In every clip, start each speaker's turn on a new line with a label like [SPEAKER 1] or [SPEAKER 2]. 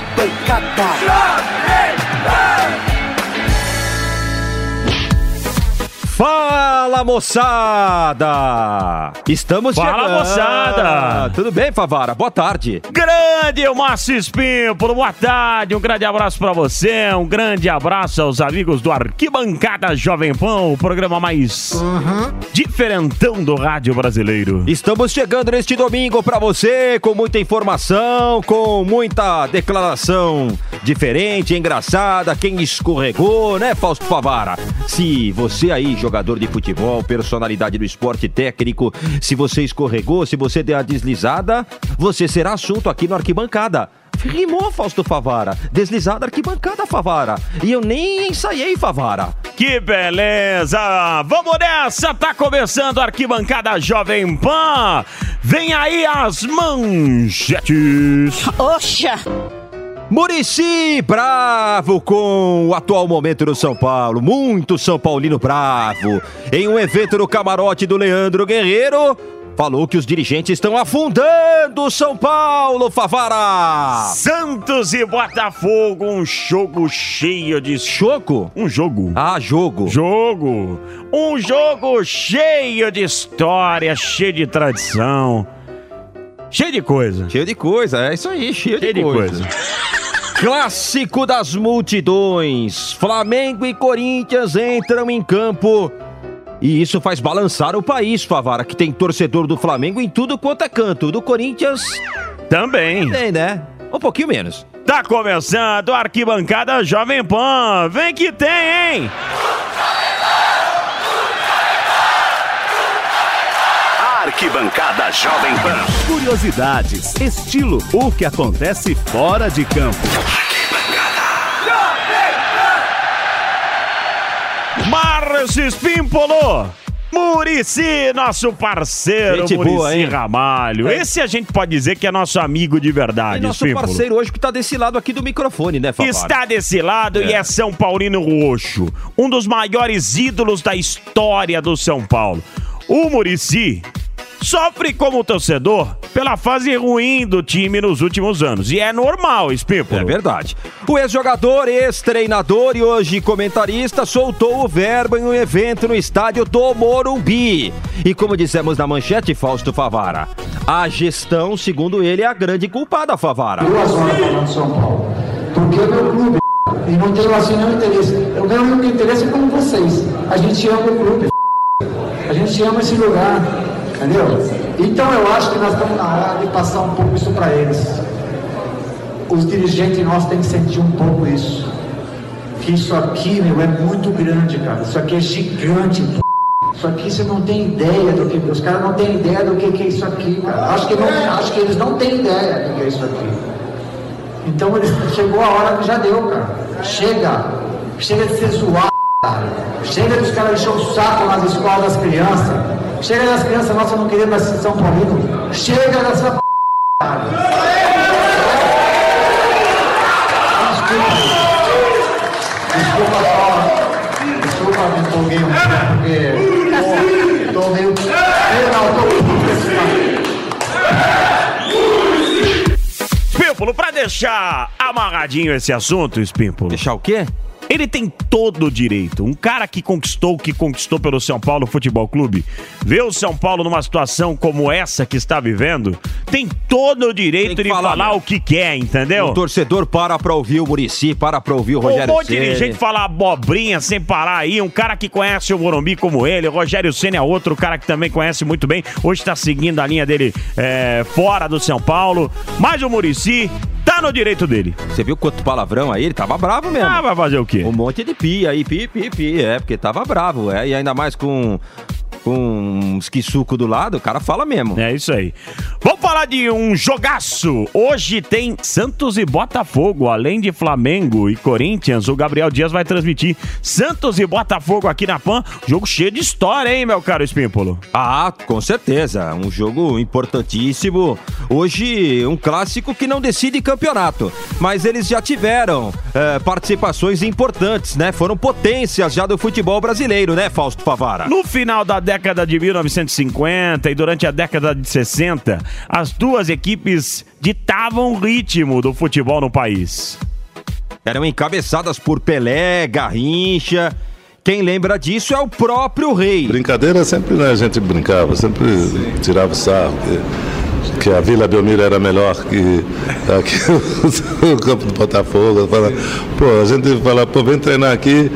[SPEAKER 1] arquibancada.
[SPEAKER 2] Fala moçada! Estamos
[SPEAKER 3] Fala,
[SPEAKER 2] chegando.
[SPEAKER 3] moçada!
[SPEAKER 2] Tudo bem, Favara? Boa tarde.
[SPEAKER 3] Grande Márcio Espímpolo, boa tarde, um grande abraço pra você, um grande abraço aos amigos do Arquibancada Jovem Pan, o programa mais diferentão do rádio brasileiro.
[SPEAKER 2] Estamos chegando neste domingo para você com muita informação, com muita declaração diferente, engraçada, quem escorregou, né, Fausto Favara? Se você aí, jogador de futebol, personalidade do esporte técnico, se você escorregou, se você deu a deslizada, você será assunto aqui no Arquibancada. Rimou, Fausto Favara. Deslizada, arquibancada, Favara. E eu nem ensaiei, Favara.
[SPEAKER 3] Que beleza! Vamos nessa! Tá começando a Arquibancada Jovem Pan! Vem aí as manchetes!
[SPEAKER 4] Oxa!
[SPEAKER 2] Murici bravo com o atual momento do São Paulo. Muito São Paulino bravo. Em um evento no camarote do Leandro Guerreiro, falou que os dirigentes estão afundando o São Paulo, Favara.
[SPEAKER 3] Santos e Botafogo, um jogo cheio de...
[SPEAKER 2] Choco?
[SPEAKER 3] Um jogo.
[SPEAKER 2] Ah, jogo.
[SPEAKER 3] Jogo. Um jogo cheio de história, cheio de tradição. Cheio de coisa.
[SPEAKER 2] Cheio de coisa, é isso aí, cheio,
[SPEAKER 3] Cheio
[SPEAKER 2] de,
[SPEAKER 3] de
[SPEAKER 2] coisa. Clássico das multidões. Flamengo e Corinthians entram em campo. E isso faz balançar o país, Favara, que tem torcedor do Flamengo em tudo quanto é canto. Do Corinthians,
[SPEAKER 3] Também.
[SPEAKER 2] tem, né? Um pouquinho menos.
[SPEAKER 3] Tá começando a Arquibancada Jovem Pan. Vem que tem, hein?
[SPEAKER 1] Arquibancada Jovem Pan.
[SPEAKER 5] Curiosidades, estilo, o que acontece fora de campo.
[SPEAKER 3] Márcio Espímpolo. Murici, nosso parceiro,
[SPEAKER 2] Gente
[SPEAKER 3] Murici
[SPEAKER 2] boa, hein?
[SPEAKER 3] Ramalho.
[SPEAKER 2] É.
[SPEAKER 3] Esse a gente pode dizer que é nosso amigo de verdade,
[SPEAKER 2] E nosso
[SPEAKER 3] Espímpolo.
[SPEAKER 2] parceiro hoje que tá desse lado aqui do microfone, né, Favara?
[SPEAKER 3] Está desse lado e é São Paulino Roxo, um dos maiores ídolos da história do São Paulo. O Murici sofre como torcedor pela fase ruim do time nos últimos anos. E é normal, Espímpolo.
[SPEAKER 2] É verdade. O ex-jogador, ex-treinador e hoje comentarista soltou o verbo em um evento no estádio do Morumbi. E como dissemos na manchete, Fausto Favara, a gestão, segundo ele, é a grande culpada, Favara.
[SPEAKER 6] duas horas falando de São Paulo. Porque é meu clube. E não tenho assim nenhum interesse. Eu ganho o único interesse como vocês. A gente ama o clube. A gente ama esse lugar. Entendeu? Então eu acho que nós estamos na hora de passar um pouco isso para eles. Os dirigentes nossos têm que sentir um pouco isso. Que isso aqui, meu, é muito grande, cara. Isso aqui é gigante. Isso aqui você não tem ideia do que. Os caras não têm ideia do que, que é isso aqui, cara. Acho que, não, acho que eles não têm ideia do que é isso aqui. Então eles, chegou a hora que já deu, cara. Chega. Chega de ser zoado. Chega dos caras encher o saco nas escolas das crianças. Chega das crianças nossas não querendo em São Paulino. Chega dessa p. Desculpa. Desculpa só. Desculpa, me empolguei um pouco, porque. Pô, tô meio. Não, tô.
[SPEAKER 3] Espímpolo, pra deixar amarradinho esse assunto, Espímpolo,
[SPEAKER 2] Deixar o quê?
[SPEAKER 3] Ele tem todo o direito. Um cara que conquistou o que conquistou pelo São Paulo Futebol Clube, vê o São Paulo numa situação como essa que está vivendo, tem todo o direito de
[SPEAKER 2] falar,
[SPEAKER 3] falar o que quer, entendeu?
[SPEAKER 2] O torcedor para pra ouvir o Murici, para pra ouvir o
[SPEAKER 3] Um
[SPEAKER 2] Rogério
[SPEAKER 3] monte de gente falar abobrinha sem parar aí. Um cara que conhece o Morumbi como ele. O Rogério Senna é outro cara que também conhece muito bem. Hoje tá seguindo a linha dele é, fora do São Paulo. Mas o Murici tá no direito dele.
[SPEAKER 2] Você viu quanto palavrão aí? Ele tava bravo mesmo.
[SPEAKER 3] Ah, vai fazer o quê?
[SPEAKER 2] Um monte de pi aí, pi, pi, pi. É, porque tava bravo. É, e ainda mais com, com um esquissuco do lado, o cara fala mesmo.
[SPEAKER 3] É isso aí. Vamos falar de um jogaço. Hoje tem Santos e Botafogo, além de Flamengo e Corinthians. O Gabriel Dias vai transmitir Santos e Botafogo aqui na PAN. Jogo cheio de história, hein, meu caro Espímpolo?
[SPEAKER 2] Ah, com certeza. Um jogo importantíssimo. Hoje, um clássico que não decide campeonato. Mas eles já tiveram eh, participações importantes, né? Foram potências já do futebol brasileiro, né, Fausto Favara?
[SPEAKER 3] No final da década de 1950 e durante a década de 60, as duas equipes ditavam o ritmo do futebol no país.
[SPEAKER 2] Eram encabeçadas por Pelé, Garrincha. Quem lembra disso é o próprio rei.
[SPEAKER 4] Brincadeira sempre né, a gente brincava, sempre tirava sarro. Que, que a Vila Belmiro era melhor que, que o campo do Botafogo. Fala, pô, a gente fala, pô, vem treinar aqui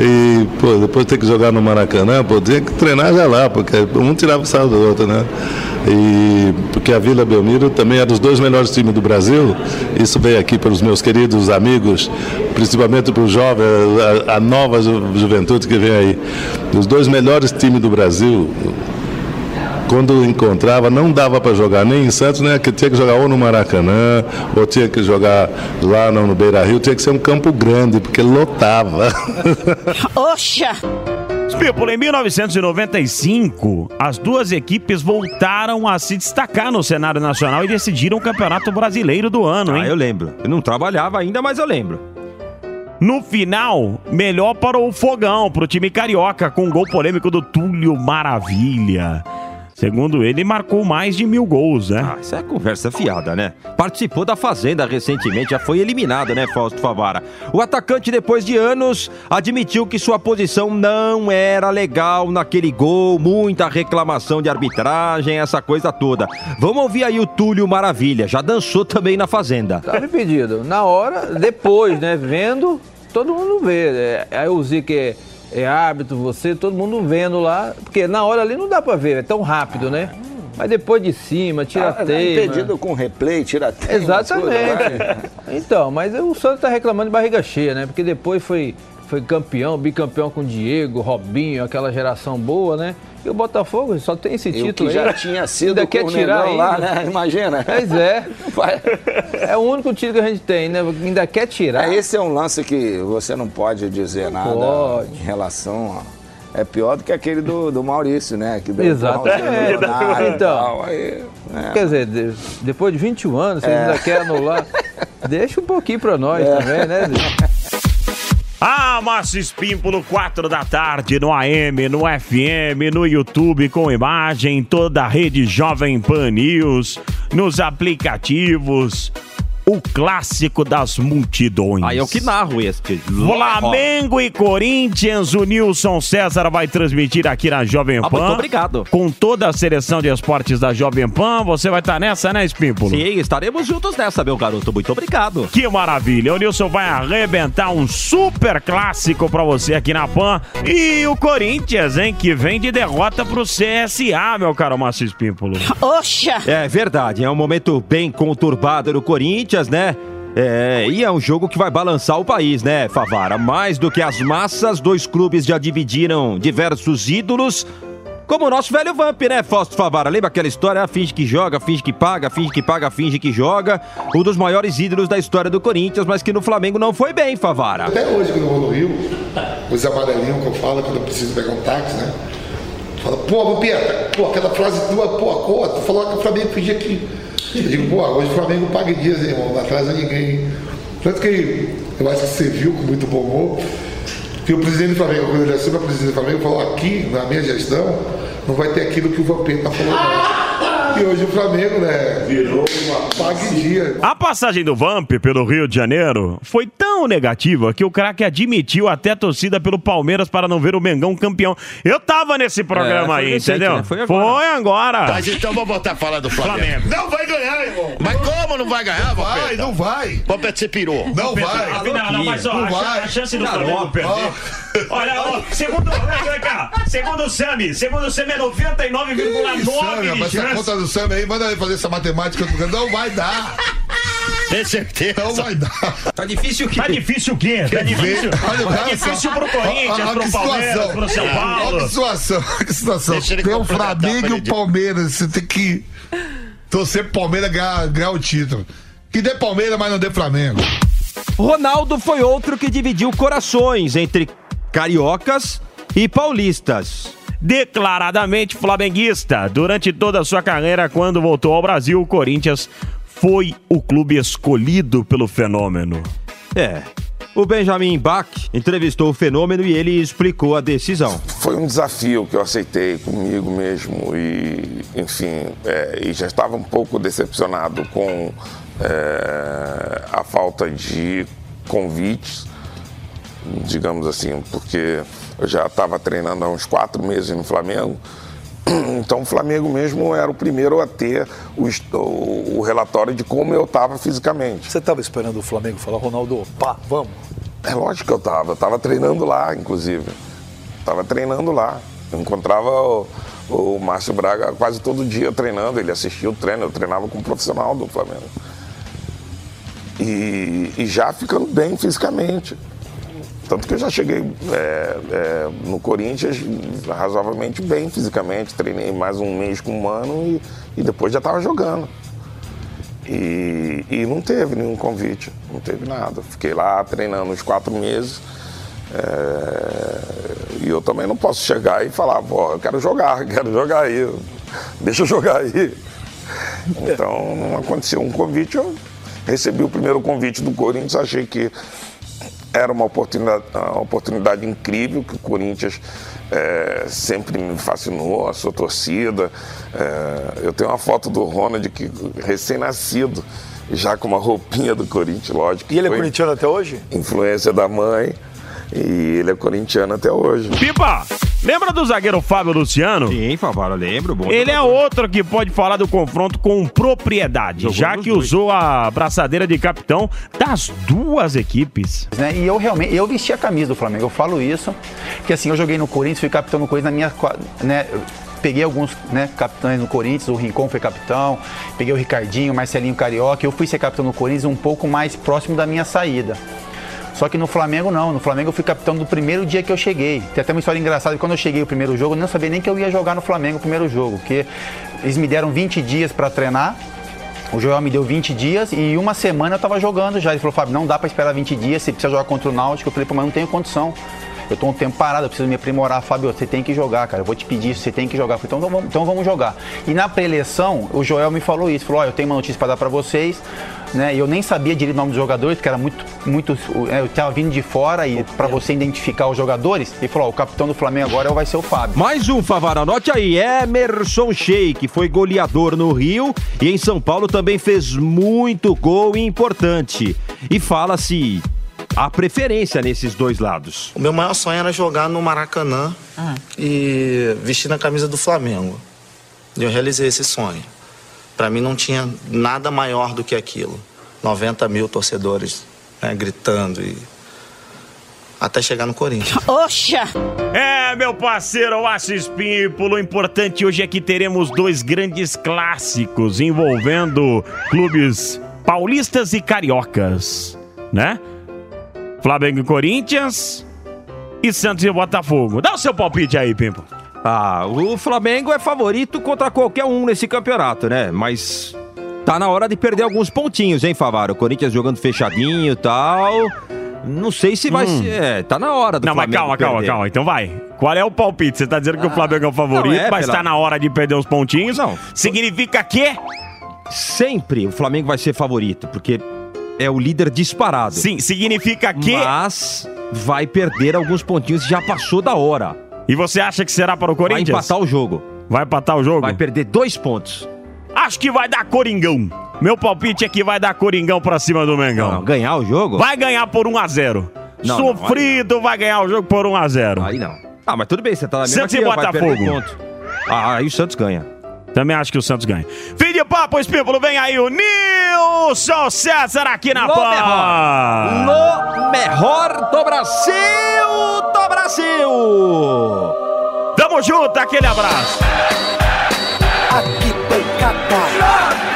[SPEAKER 4] e pô, depois tem que jogar no Maracanã, pô, tinha que treinar já lá, porque um tirava o sarro do outro, né? E porque a Vila Belmiro também é dos dois melhores times do Brasil. Isso veio aqui pelos meus queridos amigos, principalmente para o jovem, a, a nova ju- juventude que vem aí. Os dois melhores times do Brasil, quando encontrava, não dava para jogar nem em Santos, né? Que tinha que jogar ou no Maracanã, ou tinha que jogar lá no, no Beira Rio, tinha que ser um campo grande, porque lotava.
[SPEAKER 7] Oxa!
[SPEAKER 3] People, em 1995, as duas equipes voltaram a se destacar no cenário nacional e decidiram o Campeonato Brasileiro do ano, hein?
[SPEAKER 2] Ah, eu lembro. Eu não trabalhava ainda, mas eu lembro.
[SPEAKER 3] No final, melhor para o Fogão, para o time carioca, com um gol polêmico do Túlio Maravilha. Segundo ele, marcou mais de mil gols, né?
[SPEAKER 2] Ah, isso é conversa fiada, né? Participou da Fazenda recentemente, já foi eliminado, né, Fausto Favara? O atacante, depois de anos, admitiu que sua posição não era legal naquele gol, muita reclamação de arbitragem, essa coisa toda. Vamos ouvir aí o Túlio Maravilha, já dançou também na Fazenda.
[SPEAKER 8] Tava impedido. Na hora, depois, né? Vendo, todo mundo vê. É, aí eu usei que é, é árbitro, você, todo mundo vendo lá. Porque na hora ali não dá pra ver, é tão rápido, né? Mas depois de cima, tira
[SPEAKER 9] Ah,
[SPEAKER 8] teima.
[SPEAKER 9] impedido com replay, tira teima, lá.
[SPEAKER 8] Exatamente. Então, mas o Santos tá reclamando de barriga cheia, né? Porque depois foi, foi campeão, bicampeão com Diego, Robinho, aquela geração boa, né? O Botafogo só tem esse título
[SPEAKER 9] que
[SPEAKER 8] aí.
[SPEAKER 9] já tinha sido
[SPEAKER 8] Ainda
[SPEAKER 9] com
[SPEAKER 8] quer
[SPEAKER 9] o
[SPEAKER 8] tirar
[SPEAKER 9] Negão lá, né? Imagina.
[SPEAKER 8] Pois é. É o único título que a gente tem, né? Ainda quer tirar.
[SPEAKER 9] É, esse é um lance que você não pode dizer nada
[SPEAKER 8] pode.
[SPEAKER 9] em relação a... É pior do que aquele do, do Maurício, né? Que deu
[SPEAKER 8] Exatamente.
[SPEAKER 9] um pau no Leonardo e
[SPEAKER 8] Então.
[SPEAKER 9] aí, né?
[SPEAKER 8] Quer dizer, de- depois de 21 anos, você
[SPEAKER 9] É.
[SPEAKER 8] ainda quer anular. Deixa um pouquinho pra nós também, né?
[SPEAKER 3] Ah, Márcio Espímpolo, 4 da tarde, no AM, no FM, no YouTube, com imagem, toda a rede Jovem Pan News, nos aplicativos, o clássico das multidões.
[SPEAKER 2] Aí é o que narro este.
[SPEAKER 3] Flamengo e Corinthians, o Nilson César vai transmitir aqui na Jovem
[SPEAKER 2] Ah,
[SPEAKER 3] Pan.
[SPEAKER 2] muito obrigado.
[SPEAKER 3] Com toda a seleção de esportes da Jovem Pan, você vai estar nessa, né, Espímpolo?
[SPEAKER 2] Sim, estaremos juntos nessa, meu garoto. Muito obrigado.
[SPEAKER 3] Que maravilha! O Nilson vai arrebentar um super clássico pra você aqui na PAN. E o Corinthians, hein, que vem de derrota pro CSA, meu caro Márcio Espímpolo.
[SPEAKER 7] Oxa!
[SPEAKER 2] É verdade, é um momento bem conturbado do Corinthians, né? É, e é um jogo que vai balançar o país, né, Favara? Mais do que as massas, dois clubes já dividiram diversos ídolos. Como o nosso velho Vamp, né, Fausto Favara? Lembra aquela história? Finge que joga, finge que paga, finge que paga, finge que joga. Um dos maiores ídolos da história do Corinthians, mas que no Flamengo não foi bem, Favara.
[SPEAKER 10] Até hoje, quando eu vou no Rio, os amarelinhos que eu falo quando eu preciso pegar um táxi, né? Fala, pô, Vampeta, pô, aquela frase tua, pô, pô, tu falou que o Flamengo fingia que. Eu digo, pô, hoje o Flamengo paga dias, irmão, não atrasa ninguém. Tanto que eu acho que você viu com muito bom humor, que o presidente do Flamengo, quando ele assume a presidência do Flamengo, falou, aqui, na minha gestão, não vai ter aquilo que o Vampeta falou, não. E hoje o Flamengo, né, virou uma paga em dia.
[SPEAKER 3] A passagem do Vamp pelo Rio de Janeiro foi tão negativa que o craque admitiu até a torcida pelo Palmeiras para não ver o Mengão campeão. Eu tava nesse programa
[SPEAKER 2] foi
[SPEAKER 3] aí,
[SPEAKER 2] recente,
[SPEAKER 3] entendeu?
[SPEAKER 2] né? Foi agora.
[SPEAKER 3] agora.
[SPEAKER 11] Mas então vamos voltar a falar do Flamengo.
[SPEAKER 3] Flamengo.
[SPEAKER 11] Não vai ganhar, irmão. Mas como não vai ganhar,
[SPEAKER 10] Vai, não vai.
[SPEAKER 11] Vampeta, você pirou.
[SPEAKER 10] Não vai.
[SPEAKER 3] Não, não, mas ó,
[SPEAKER 10] Não
[SPEAKER 3] a,
[SPEAKER 10] vai.
[SPEAKER 3] a chance do
[SPEAKER 2] Garoto.
[SPEAKER 3] Flamengo perder. Olha, ó, segundo, cá, segundo o Sami, segundo o Sami é 99,9
[SPEAKER 10] Sam,
[SPEAKER 3] de
[SPEAKER 10] mas essa
[SPEAKER 3] chance.
[SPEAKER 10] conta do Sam aí, manda ele fazer essa matemática. Não vai dar.
[SPEAKER 11] Tem certeza?
[SPEAKER 10] Não vai dar.
[SPEAKER 2] Tá difícil o quê?
[SPEAKER 3] Tá difícil o quê? Tá difícil,
[SPEAKER 10] Olha,
[SPEAKER 3] tá
[SPEAKER 10] olha
[SPEAKER 3] difícil pro Corinthians,
[SPEAKER 10] Olha
[SPEAKER 3] pro
[SPEAKER 10] que
[SPEAKER 3] Palmeiras,
[SPEAKER 10] situação.
[SPEAKER 3] pro São
[SPEAKER 10] Olha
[SPEAKER 3] Paulo.
[SPEAKER 10] que situação, que situação. Tem o Flamengo e o. Palmeiras. Você tem que torcer pro Palmeiras ganhar, ganhar o título. Que dê Palmeiras, mas não dê Flamengo.
[SPEAKER 2] Ronaldo foi outro que dividiu corações entre cariocas e paulistas.
[SPEAKER 3] declaradamente flamenguista. Durante toda a sua carreira, quando voltou ao Brasil, o Corinthians foi o clube escolhido pelo fenômeno.
[SPEAKER 2] É, O Benjamin Bach entrevistou o fenômeno e ele explicou a decisão.
[SPEAKER 12] Foi um desafio que eu aceitei comigo mesmo e, enfim, é, e já estava um pouco decepcionado com é, a falta de convites, digamos assim, porque eu já estava treinando há uns quatro meses no Flamengo. Então o Flamengo mesmo era o primeiro a ter o, o relatório de como eu estava fisicamente.
[SPEAKER 13] Você estava esperando o Flamengo falar, Ronaldo, pá, vamos?
[SPEAKER 12] É lógico que eu estava. Eu estava treinando lá, inclusive. Estava treinando lá. Eu encontrava o, o Márcio Braga quase todo dia treinando. Ele assistia o treino. Eu treinava com um profissional do Flamengo. E, e já ficando bem fisicamente. Tanto que eu já cheguei é, é, no Corinthians razoavelmente bem fisicamente. Treinei mais um mês com um ano e, e depois já estava jogando. E, e não teve nenhum convite, não teve nada. Fiquei lá treinando uns quatro meses. é, e eu também não posso chegar e falar, pô, eu quero jogar, quero jogar aí. Deixa eu jogar aí. Então não aconteceu um convite, eu recebi o primeiro convite do Corinthians, achei que era uma oportunidade, uma oportunidade incrível que o Corinthians é, sempre me fascinou, a sua torcida. É, eu tenho uma foto do Ronald que recém-nascido, já com uma roupinha do Corinthians, lógico.
[SPEAKER 13] E ele é corintiano até hoje?
[SPEAKER 12] Influência da mãe. E ele é corintiano até hoje.
[SPEAKER 3] Pipa, lembra do zagueiro Fábio Luciano?
[SPEAKER 2] Sim, Favara, lembro. Bom
[SPEAKER 3] Ele é outro que pode falar do confronto com propriedade,
[SPEAKER 14] Jogou
[SPEAKER 3] já que
[SPEAKER 14] dois.
[SPEAKER 3] usou a braçadeira de capitão das duas equipes.
[SPEAKER 14] né? E eu realmente, eu vesti a camisa do Flamengo, eu falo isso, que assim, eu joguei no Corinthians, fui capitão no Corinthians na minha, né, peguei alguns, né, capitães no Corinthians, o Rincon foi capitão, peguei o Ricardinho, o Marcelinho Carioca, eu fui ser capitão no Corinthians um pouco mais próximo da minha saída. Só que no Flamengo não, no Flamengo eu fui capitão do primeiro dia que eu cheguei. Tem até uma história engraçada, quando eu cheguei o primeiro jogo, eu não sabia nem que eu ia jogar no Flamengo o primeiro jogo, porque eles me deram 20 dias para treinar, o Joel me deu 20 dias e uma semana eu tava jogando já. Ele falou, Fábio, não dá para esperar 20 dias, você precisa jogar contra o Náutico. Eu falei, pô, mas não tenho condição. Eu tô um tempo parado, eu preciso me aprimorar. Fábio, você tem que jogar, cara. Eu vou te pedir isso, você tem que jogar. Falei, então vamos, então vamos jogar. E na pré-eleição, o Joel me falou isso. Falou, ó, eu tenho uma notícia para dar para vocês. Né? E eu nem sabia direito o nome dos jogadores, porque era muito, muito. é, Eu tava vindo de fora e para você identificar os jogadores. Ele falou, ó, o capitão do Flamengo agora vai ser o Fábio.
[SPEAKER 2] Mais um, Favara, anote aí. Emerson Sheik foi goleador no Rio e em São Paulo também fez muito gol importante. E fala-se a preferência nesses dois lados.
[SPEAKER 15] O meu maior sonho era jogar no Maracanã e vestir a camisa do Flamengo. E eu realizei esse sonho. Para mim não tinha nada maior do que aquilo. 90 mil torcedores né, gritando e até chegar no Corinthians.
[SPEAKER 7] Oxa!
[SPEAKER 3] É, meu parceiro, Assis Pímpolo, o importante hoje é que teremos dois grandes clássicos envolvendo clubes paulistas e cariocas, né? Flamengo e Corinthians e Santos e Botafogo. Dá o seu palpite aí, Pimpo.
[SPEAKER 2] Ah, o Flamengo é favorito contra qualquer um nesse campeonato, né? Mas tá na hora de perder alguns pontinhos, hein, Favara? O Corinthians jogando fechadinho e tal. Não sei se vai
[SPEAKER 3] Hum.
[SPEAKER 2] ser. É, tá na hora do
[SPEAKER 3] Não, mas
[SPEAKER 2] Flamengo
[SPEAKER 3] calma, calma,
[SPEAKER 2] perder.
[SPEAKER 3] calma. Então vai. Qual é o palpite? Você tá dizendo que o Flamengo é o favorito,
[SPEAKER 2] não, é
[SPEAKER 3] mas
[SPEAKER 2] pela-
[SPEAKER 3] tá na hora de perder os pontinhos. Não. Significa que?
[SPEAKER 2] Sempre o Flamengo vai ser favorito, porque é o líder disparado.
[SPEAKER 3] Sim, significa que.
[SPEAKER 2] Mas vai perder alguns pontinhos, já passou da hora.
[SPEAKER 3] E você acha que será para o Corinthians?
[SPEAKER 2] Vai empatar o jogo.
[SPEAKER 3] Vai empatar o jogo?
[SPEAKER 2] Vai perder dois pontos.
[SPEAKER 3] Acho que vai dar Coringão. Meu palpite é que vai dar Coringão pra cima do Mengão.
[SPEAKER 2] Não, ganhar o jogo?
[SPEAKER 3] Vai ganhar por 1x0.
[SPEAKER 2] Não, não,
[SPEAKER 3] Sofrido vai ganhar o jogo por 1x0.
[SPEAKER 2] Aí não. Ah, mas tudo bem, você tá na mesma
[SPEAKER 3] Santos e Botafogo.
[SPEAKER 2] Ah, aí o Santos ganha.
[SPEAKER 3] Também acho que o Santos ganha. Papo, Espípulo, vem aí o Nilson César aqui na Pan.
[SPEAKER 2] Lo melhor do Brasil, do Brasil.
[SPEAKER 3] Tamo junto, aquele abraço.
[SPEAKER 16] Aqui pancada.